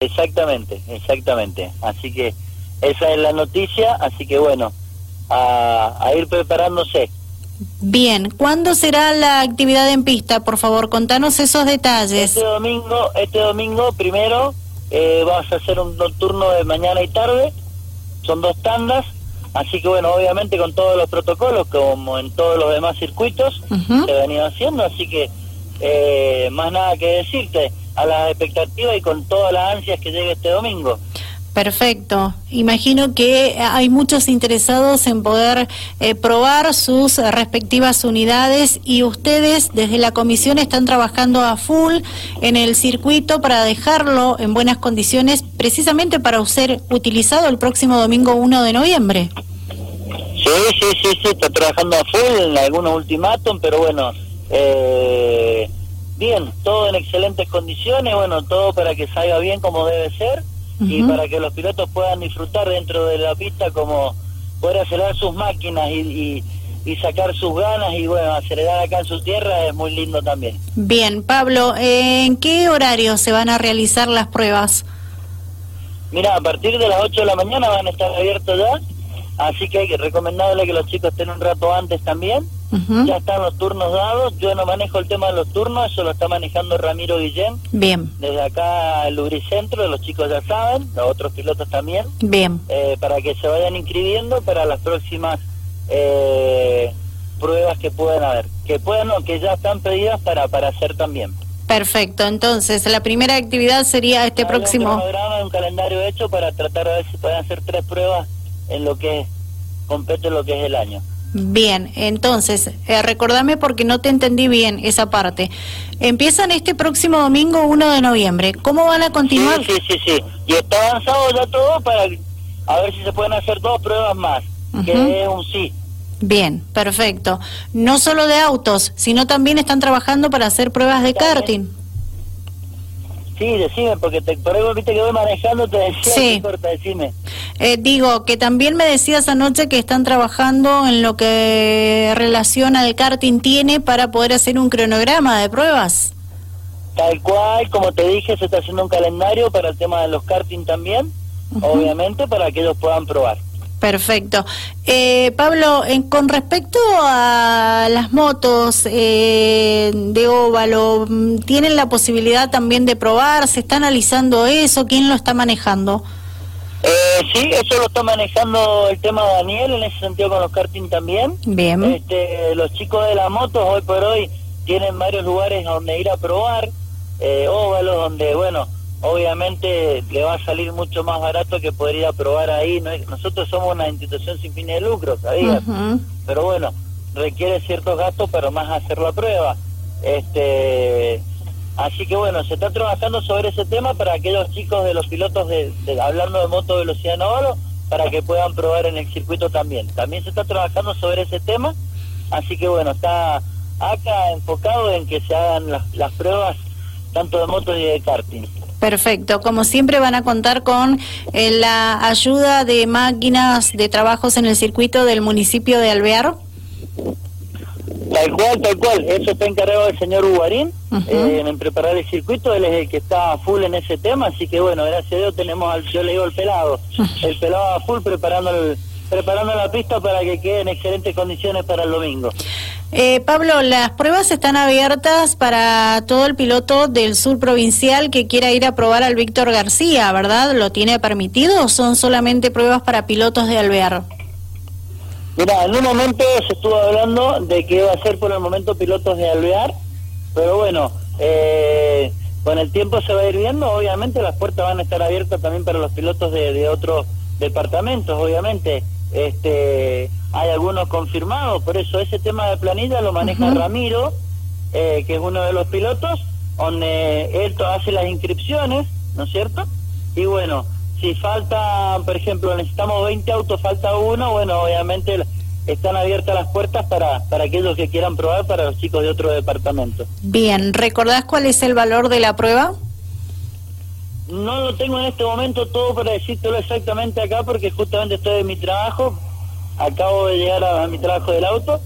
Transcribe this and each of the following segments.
Exactamente, exactamente. Así que esa es la noticia, así que bueno, a, a ir preparándose. Bien, ¿cuándo será la actividad en pista? Por favor, contanos esos detalles. Este domingo, este domingo primero eh, vamos a hacer un nocturno de mañana y tarde, son dos tandas, así que bueno, obviamente con todos los protocolos, como en todos los demás circuitos, se ha venido haciendo, así que eh, más nada que decirte, a la expectativa y con todas las ansias que llegue este domingo. Perfecto. Imagino que hay muchos interesados en poder eh, probar sus respectivas unidades y ustedes desde la comisión están trabajando a full en el circuito para dejarlo en buenas condiciones precisamente para ser utilizado el próximo domingo 1 de noviembre. Sí, sí, sí, sí, está trabajando a full en algunos ultimátum, pero bueno, eh, bien, todo en excelentes condiciones, bueno, todo para que salga bien como debe ser y para que los pilotos puedan disfrutar dentro de la pista como poder acelerar sus máquinas y, y, sacar sus ganas y bueno, acelerar acá en su tierra es muy lindo también. Bien, Pablo, ¿en qué horario se van a realizar las pruebas? Mira, a partir de las 8 de la mañana van a estar abiertos ya, así que hay que recomendarle que los chicos estén un rato antes también ya están los turnos dados. Yo no manejo el tema de los turnos, eso lo está manejando Ramiro Guillén. Bien. Desde acá el Lubricentro, los chicos ya saben, los otros pilotos también. Bien. Eh, para que se vayan inscribiendo para las próximas eh, pruebas que puedan haber. Que puedan o que ya están pedidas para, para hacer también. Perfecto, entonces la primera actividad sería este próximo... Un programa, un calendario hecho para tratar de ver si pueden hacer tres pruebas en lo que es, compete lo que es el año. Bien, entonces, eh, recordame porque no te entendí bien esa parte. Empiezan este próximo domingo 1 de noviembre. ¿Cómo van a continuar? Sí, sí, sí, Y está avanzado ya todo para a ver si se pueden hacer dos pruebas más, que es un sí. Bien, perfecto. No solo de autos, sino también están trabajando para hacer pruebas de karting. Sí, decime, porque te, por ahí viste que voy manejando, te decía, sí. importa, decime. Eh, digo, que también me decías anoche que están trabajando en lo que relaciona al karting tiene para poder hacer un cronograma de pruebas. Tal cual, como te dije, se está haciendo un calendario para el tema de los karting también, obviamente, para que ellos puedan probar. Perfecto. Eh, Pablo, con respecto a las motos eh, de óvalo, ¿tienen la posibilidad también de probar? ¿Se está analizando eso? ¿Quién lo está manejando? Eh, sí, eso lo está manejando el tema de Daniel, en ese sentido con los karting también. Bien. Este, los chicos de las motos hoy por hoy tienen varios lugares donde ir a probar, eh, óvalos donde, bueno, obviamente le va a salir mucho más barato que poder ir a probar ahí. Nosotros somos una institución sin fines de lucro, ¿sabías? Pero bueno, requiere ciertos gastos para más hacer la prueba. Este, así que bueno, se está trabajando sobre ese tema para aquellos chicos de los pilotos, de, hablando de moto velocidad en para que puedan probar en el circuito también. También se está trabajando sobre ese tema, así que bueno, está acá enfocado en que se hagan las, las pruebas tanto de motos y de karting. Perfecto. Como siempre van a contar con eh, la ayuda de máquinas de trabajos en el circuito del municipio de Alvear. Tal cual, tal cual. Eso está encargado el señor Ubarín eh, en preparar el circuito. Él es el que está full en ese tema. Así que bueno, gracias a Dios tenemos al, yo le digo el pelado. El pelado a full preparando el, preparando la pista para que quede en excelentes condiciones para el domingo. Eh, Pablo, las pruebas están abiertas para todo el piloto del sur provincial que quiera ir a probar al Víctor García, ¿verdad? ¿Lo tiene permitido o son solamente pruebas para pilotos de Alvear? Mira, en un momento se estuvo hablando de que iba a ser por el momento pilotos de Alvear, pero bueno, eh, con el tiempo se va a ir viendo, obviamente las puertas van a estar abiertas también para los pilotos de, de otros departamentos, obviamente. Este hay algunos confirmados, por eso ese tema de planilla lo maneja Ramiro, eh, que es uno de los pilotos, donde él hace las inscripciones, ¿no es cierto? Y bueno, si falta, por ejemplo, necesitamos 20 autos, falta uno, bueno, obviamente están abiertas las puertas para, para aquellos que quieran probar para los chicos de otro departamento. Bien, ¿recordás cuál es el valor de la prueba? No lo tengo en este momento todo para decírtelo exactamente acá porque justamente estoy en mi trabajo, acabo de llegar a, mi trabajo del auto,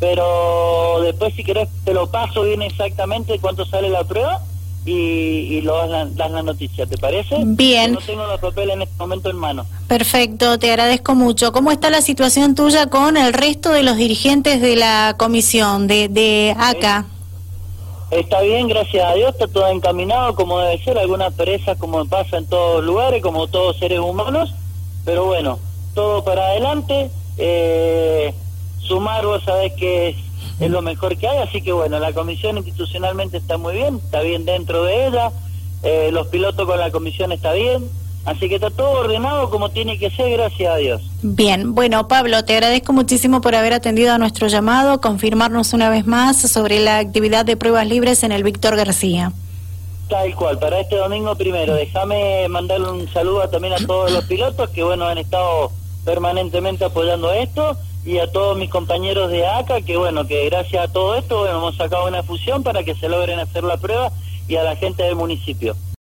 pero después si querés te lo paso bien exactamente cuánto sale la prueba y, y lo das la, la noticia, ¿te parece? Bien. No tengo los papeles en este momento en mano. Perfecto, te agradezco mucho. ¿Cómo está la situación tuya con el resto de los dirigentes de la comisión de, de ACA? Está bien, gracias a Dios, está todo encaminado como debe ser, algunas perezas como pasa en todos lugares, como todos seres humanos, pero bueno, todo para adelante, eh, sumar vos sabés que es, lo mejor que hay, así que bueno, la comisión institucionalmente está muy bien, está bien dentro de ella, eh, los pilotos con la comisión está bien, Así que está todo ordenado como tiene que ser, gracias a Dios. Bien, bueno Pablo, te agradezco muchísimo por haber atendido a nuestro llamado, confirmarnos una vez más sobre la actividad de pruebas libres en el Víctor García. Tal cual, para este domingo primero, déjame mandarle un saludo también a todos los pilotos que bueno han estado permanentemente apoyando esto y a todos mis compañeros de ACA que bueno, que gracias a todo esto bueno, hemos sacado una fusión para que se logren hacer la prueba y a la gente del municipio.